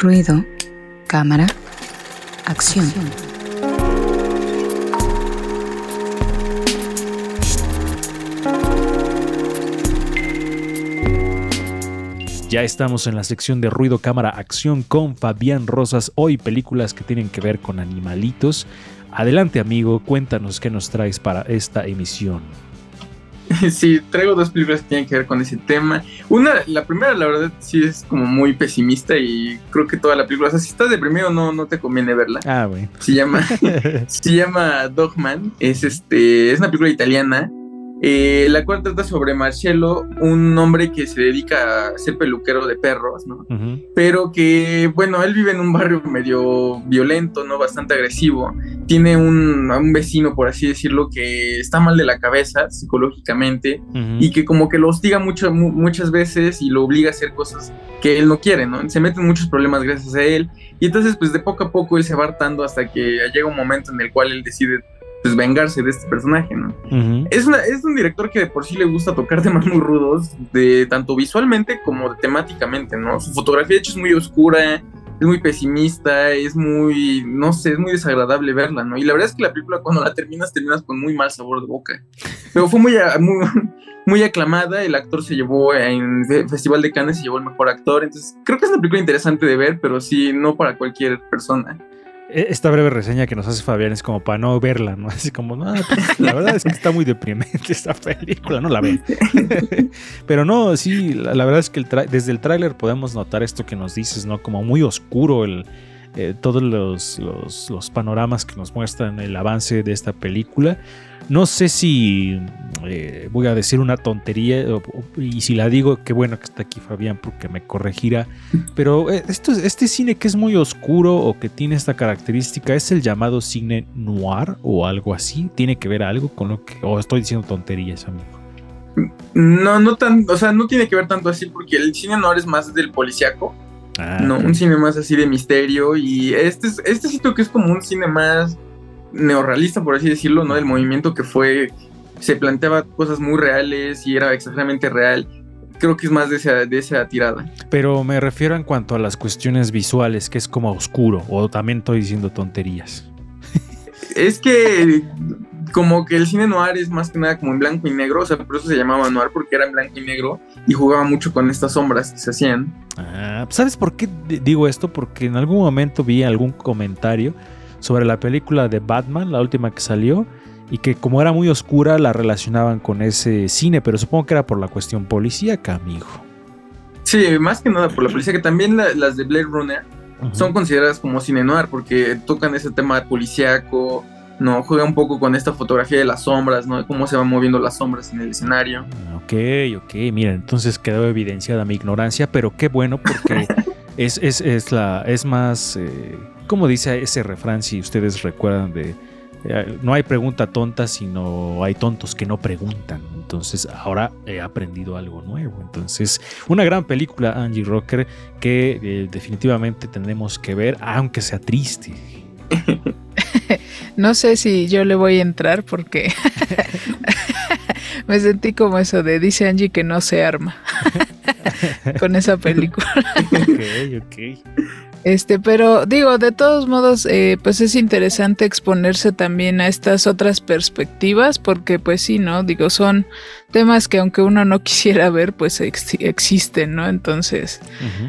Ruido, cámara, acción. Ya estamos en la sección de ruido, cámara, acción con Fabián Rosas. Hoy películas que tienen que ver con animalitos. Adelante amigo, cuéntanos qué nos traes para esta emisión. Sí, traigo dos películas que tienen que ver con ese tema. Una, la primera, la verdad, sí es como muy pesimista y creo que toda la película, o sea, si estás deprimido no, no te conviene verla. Ah, bueno. Se llama, se llama Dogman. Es este, es una película italiana eh, la cual trata sobre Marcello, un hombre que se dedica a ser peluquero de perros, ¿no? Pero que, bueno, él vive en un barrio medio violento, ¿no? Bastante agresivo. Tiene un, un vecino, por así decirlo, que está mal de la cabeza psicológicamente y que como que lo hostiga mucho, muchas veces y lo obliga a hacer cosas que él no quiere, ¿no? Se meten muchos problemas gracias a él. Y entonces, pues de poco a poco él se va hartando hasta que llega un momento en el cual él decide pues vengarse de este personaje, ¿no? es, una, es un director que de por sí le gusta tocar temas muy rudos, de tanto visualmente como temáticamente, ¿no? Su fotografía de hecho es muy oscura, es muy pesimista, es muy, no sé, es muy desagradable verla, ¿no? Y la verdad es que la película cuando la terminas, terminas con muy mal sabor de boca. Pero fue muy, muy, muy aclamada, el actor se llevó en el Festival de Cannes, se llevó el mejor actor, entonces creo que es una película interesante de ver, pero sí, no para cualquier persona. E, esta breve reseña que nos hace Fabián es como para no verla, ¿no? Así como, no, pues, la verdad es que está muy deprimente esta película, no la ven. Pero no, sí, la, verdad es que desde el tráiler podemos notar esto que nos dices, ¿no? Como muy oscuro el, eh, todos los, los, panoramas que nos muestran el avance de esta película. No sé si eh, voy a decir una tontería y si la digo, qué bueno que está aquí Fabián porque me corregirá. Pero eh, esto, este cine que es muy oscuro o que tiene esta característica es el llamado cine noir o algo así. ¿Tiene que ver algo con lo que... o estoy diciendo tonterías, amigo? No, no tan, o sea, no tiene que ver tanto así porque el cine noir es más del policíaco. Ah, no, un cine más así de misterio y este, este sitio que es como un cine más neorrealista, por así decirlo, ¿no? El movimiento que fue, se planteaba cosas muy reales y era exageradamente real. Creo que es más de esa, de esa tirada. Pero me refiero en cuanto a las cuestiones visuales, que es como oscuro, o también estoy diciendo tonterías. Es que como que el cine noir es más que nada como en blanco y negro, o sea, por eso se llamaba noir, porque era en blanco y negro y jugaba mucho con estas sombras que se hacían. Ah, ¿sabes por qué digo esto? Porque en algún momento vi algún comentario sobre la película de Batman, la última que salió, y que como era muy oscura la relacionaban con ese cine, pero supongo que era por la cuestión policíaca, amigo. Sí, más que nada por la policía, que también las de Blade Runner son consideradas como cine noir, porque tocan ese tema policíaco, no juega un poco con esta fotografía de las sombras, ¿no? Cómo se van moviendo las sombras en el escenario. Ok, ok, mira, entonces quedó evidenciada mi ignorancia, pero qué bueno porque es, es, es, la, es más, eh, como dice ese refrán, si ustedes recuerdan de, eh, no hay pregunta tonta, sino hay tontos que no preguntan. Entonces ahora he aprendido algo nuevo. Entonces, una gran película, Angie Rocker, que eh, definitivamente tenemos que ver, aunque sea triste. no sé si yo le voy a entrar porque me sentí como eso de dice Angie que no se arma con esa película. ok, ok. Este, pero digo, de todos modos, eh, pues es interesante exponerse también a estas otras perspectivas, porque pues sí, ¿no? Digo, son temas que aunque uno no quisiera ver, pues existen, ¿no? Entonces,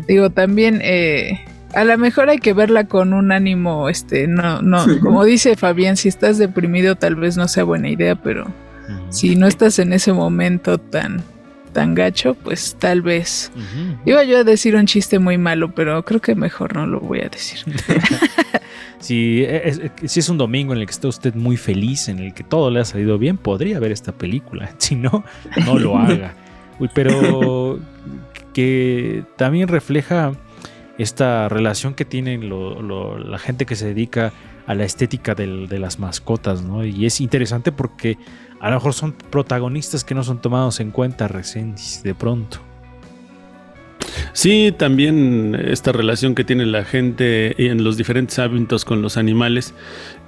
digo, también eh, a lo mejor hay que verla con un ánimo, este, no, no, como dice Fabián, si estás deprimido tal vez no sea buena idea, pero si no estás en ese momento tan, tan gacho, pues tal vez. Iba yo a decir un chiste muy malo, pero creo que mejor no lo voy a decir. si, es, si es un domingo en el que está usted muy feliz, en el que todo le ha salido bien, podría ver esta película. Si no, no lo haga. pero que también refleja esta relación que tienen la gente que se dedica a la estética de las mascotas, ¿no? Y es interesante porque a lo mejor son protagonistas que no son tomados en cuenta recién de pronto. Sí, también esta relación que tiene la gente en los diferentes hábitos con los animales.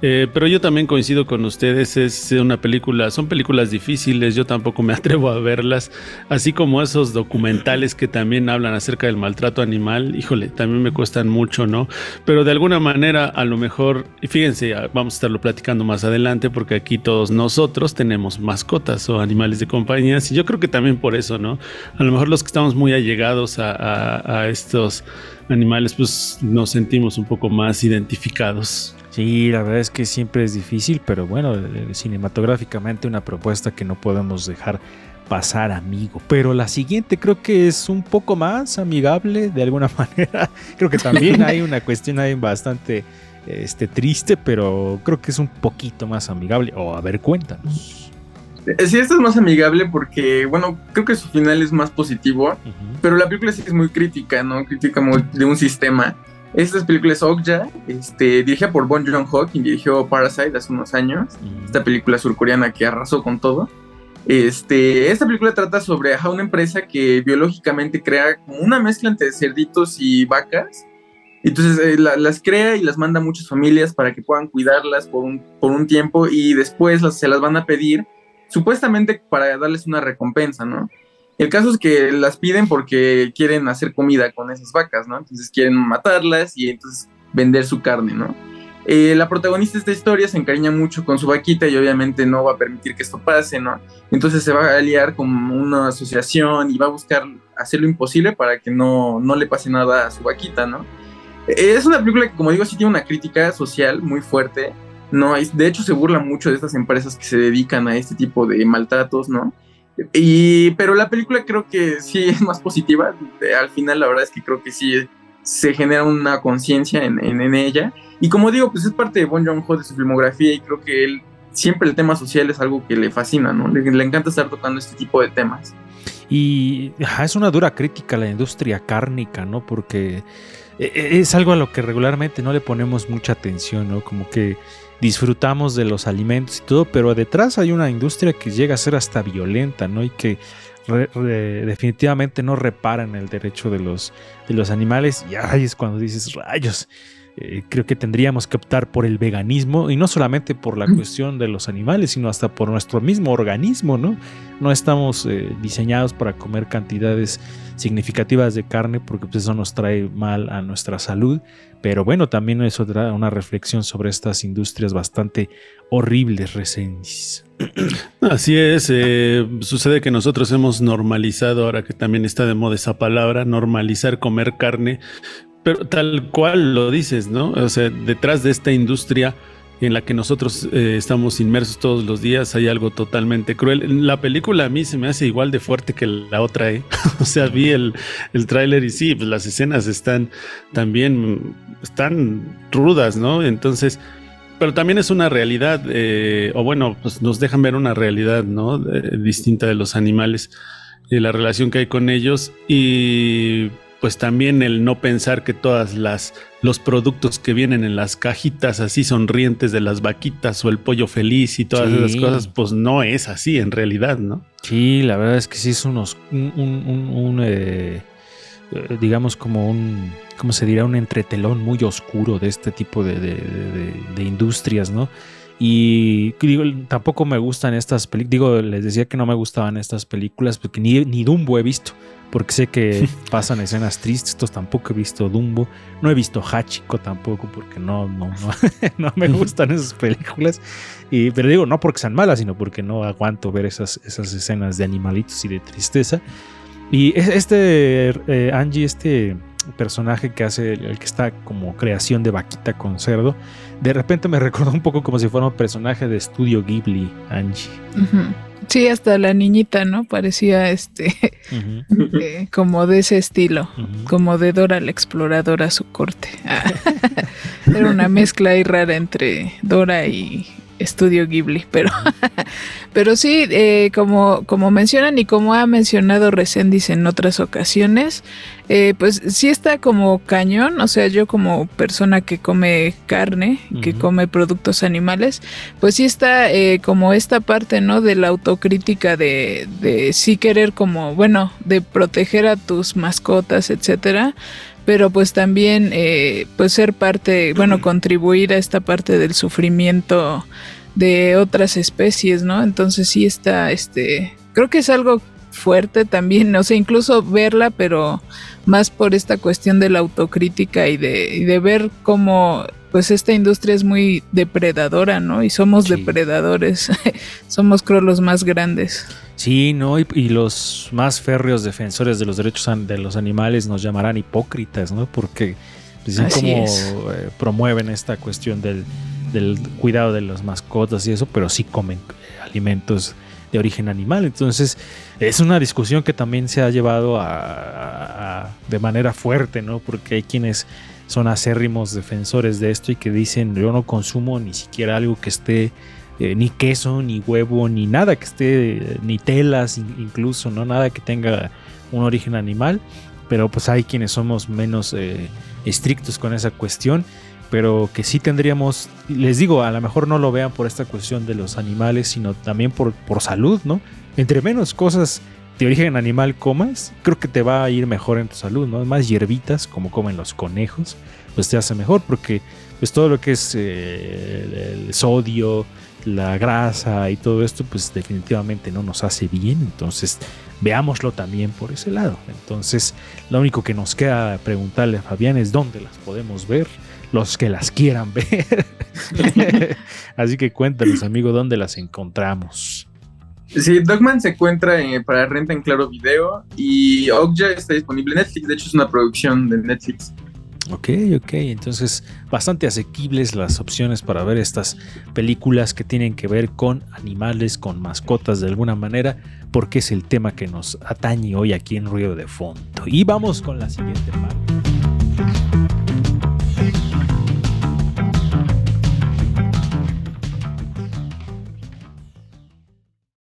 Eh, pero yo también coincido con ustedes, es una película, son películas difíciles, yo tampoco me atrevo a verlas, así como esos documentales que también hablan acerca del maltrato animal, híjole, también me cuestan mucho, ¿no? Pero de alguna manera, a lo mejor, fíjense, vamos a estarlo platicando más adelante, porque aquí todos nosotros tenemos mascotas o animales de compañía, y yo creo que también por eso, ¿no? A lo mejor los que estamos muy allegados a estos animales, pues nos sentimos un poco más identificados. Sí, la verdad es que siempre es difícil, pero bueno, eh, cinematográficamente una propuesta que no podemos dejar pasar, amigo. Pero la siguiente creo que es un poco más amigable de alguna manera. Creo que también hay una cuestión ahí bastante este, triste, pero creo que es un poquito más amigable. O a ver, cuéntanos. Eh, sí, esta es más amigable porque, bueno, creo que su final es más positivo, pero la película sí es muy crítica, ¿no? Crítica muy de un sistema. Esta película es Okja, este, dirigida por Bon Joon-ho, quien dirigió Parasite hace unos años. Esta película surcoreana que arrasó con todo. Este, esta película trata sobre una empresa que biológicamente crea como una mezcla entre cerditos y vacas. Entonces eh, las crea y las manda a muchas familias para que puedan cuidarlas por un, por un tiempo y después se las van a pedir supuestamente para darles una recompensa, ¿no? El caso es que las piden porque quieren hacer comida con esas vacas, ¿no? Entonces quieren matarlas y entonces vender su carne, ¿no? Eh, la protagonista de esta historia se encariña mucho con su vaquita y obviamente no va a permitir que esto pase, ¿no? Entonces se va a aliar con una asociación y va a buscar hacer lo imposible para que no, no le pase nada a su vaquita, ¿no? Eh, es una película que, como digo, sí tiene una crítica social muy fuerte, ¿no? De hecho, se burla mucho de estas empresas que se dedican a este tipo de maltratos, ¿no? Y, pero la película creo que sí es más positiva. Al final, la verdad es que creo que sí se genera una conciencia en, en, ella. Y como digo, pues es parte de Bon Joon-ho, de su filmografía, y creo que él siempre el tema social es algo que le fascina, ¿no? Le, le encanta estar tocando este tipo de temas. Y es una dura crítica a la industria cárnica, ¿no? Porque es algo a lo que regularmente no le ponemos mucha atención, ¿no? Como que disfrutamos de los alimentos y todo, pero detrás hay una industria que llega a ser hasta violenta, ¿no? Y que definitivamente no repara en el derecho de los, de los animales. Y ahí es cuando dices, rayos, eh, creo que tendríamos que optar por el veganismo y no solamente por la cuestión de los animales, sino hasta por nuestro mismo organismo, ¿no? No estamos eh, diseñados para comer cantidades significativas de carne porque pues, eso nos trae mal a nuestra salud, pero bueno, también es otra una reflexión sobre estas industrias bastante horribles, reseñas. Así es, eh, sucede que nosotros hemos normalizado, ahora que también está de moda esa palabra, normalizar comer carne, pero tal cual lo dices, ¿no? O sea, detrás de esta industria en la que nosotros eh, estamos inmersos todos los días hay algo totalmente cruel. La película a mí se me hace igual de fuerte que la otra, ¿eh? o sea, vi el, el tráiler y sí, pues las escenas están también, están rudas, ¿no? Entonces, pero también es una realidad, eh, o bueno, pues nos dejan ver una realidad, ¿no? distinta de los animales, y la relación que hay con ellos y pues también el no pensar que todas las los productos que vienen en las cajitas así sonrientes de las vaquitas o el pollo feliz y todas esas cosas, pues no es así en realidad, ¿no? Sí, la verdad es que sí es unos un, eh, eh, digamos como un ¿cómo se dirá? un entretelón muy oscuro de este tipo de, de industrias, ¿no? Y digo, tampoco me gustan estas películas. Digo, les decía que no me gustaban estas películas porque ni, ni Dumbo he visto. Porque sé que pasan escenas tristes. Estos tampoco he visto Dumbo. No he visto Hachiko tampoco porque no, no, no, no me gustan esas películas. Y, pero digo, no porque sean malas, sino porque no aguanto ver esas, esas escenas de animalitos y de tristeza. Y este, eh, Angie, este personaje que hace el, que está como creación de vaquita con cerdo, de repente me recordó un poco como si fuera un personaje de estudio Ghibli, Angie. Sí, hasta la niñita, ¿no? Parecía este eh, como de ese estilo, como de Dora la exploradora su corte. Era una mezcla ahí rara entre Dora y estudio Ghibli, pero, pero sí, eh, como, como mencionan y como ha mencionado Resendiz en otras ocasiones, eh, pues sí está como cañón, o sea, yo como persona que come carne, que come productos animales, pues sí está eh, como esta parte, ¿no? De la autocrítica de, de sí querer como, bueno, de proteger a tus mascotas, etcétera, pero pues también eh, pues ser parte, bueno, contribuir a esta parte del sufrimiento de otras especies, ¿no? Entonces sí está, este, creo que es algo fuerte también, o sea, incluso verla, pero más por esta cuestión de la autocrítica y de, y de ver cómo pues esta industria es muy depredadora, ¿no? Y somos depredadores, somos creo los más grandes. Sí, ¿no? Y, los más férreos defensores de los derechos de los animales nos llamarán hipócritas, ¿no? Porque pues, como eh, promueven esta cuestión del, cuidado de las mascotas y eso, pero sí comen alimentos de origen animal. Entonces, es una discusión que también se ha llevado a, de manera fuerte, ¿no? Porque hay quienes son acérrimos defensores de esto y que dicen yo no consumo ni siquiera algo que esté eh, ni queso, ni huevo, ni nada que esté, ni telas incluso, ¿no? Nada que tenga un origen animal. Pero pues hay quienes somos menos eh, estrictos con esa cuestión. Pero que sí tendríamos, les digo, a lo mejor no lo vean por esta cuestión de los animales, sino también por, por salud, ¿no? Entre menos cosas de origen animal comas, creo que te va a ir mejor en tu salud, ¿no? Más hierbitas, como comen los conejos, pues te hace mejor, porque pues todo lo que es eh, el, sodio, la grasa y todo esto, pues definitivamente no nos hace bien. Entonces, veámoslo también por ese lado. Entonces, lo único que nos queda preguntarle a Fabián es dónde las podemos ver, los que las quieran ver. Así que cuéntanos, amigo, dónde las encontramos. Sí, Dogman se encuentra eh, para renta en Claro Video y Okja está disponible en Netflix. De hecho, es una producción de Netflix. Ok, ok, entonces bastante asequibles las opciones para ver estas películas que tienen que ver con animales, con mascotas de alguna manera, porque es el tema que nos atañe hoy aquí en Ruido de Fondo. Y vamos con la siguiente parte.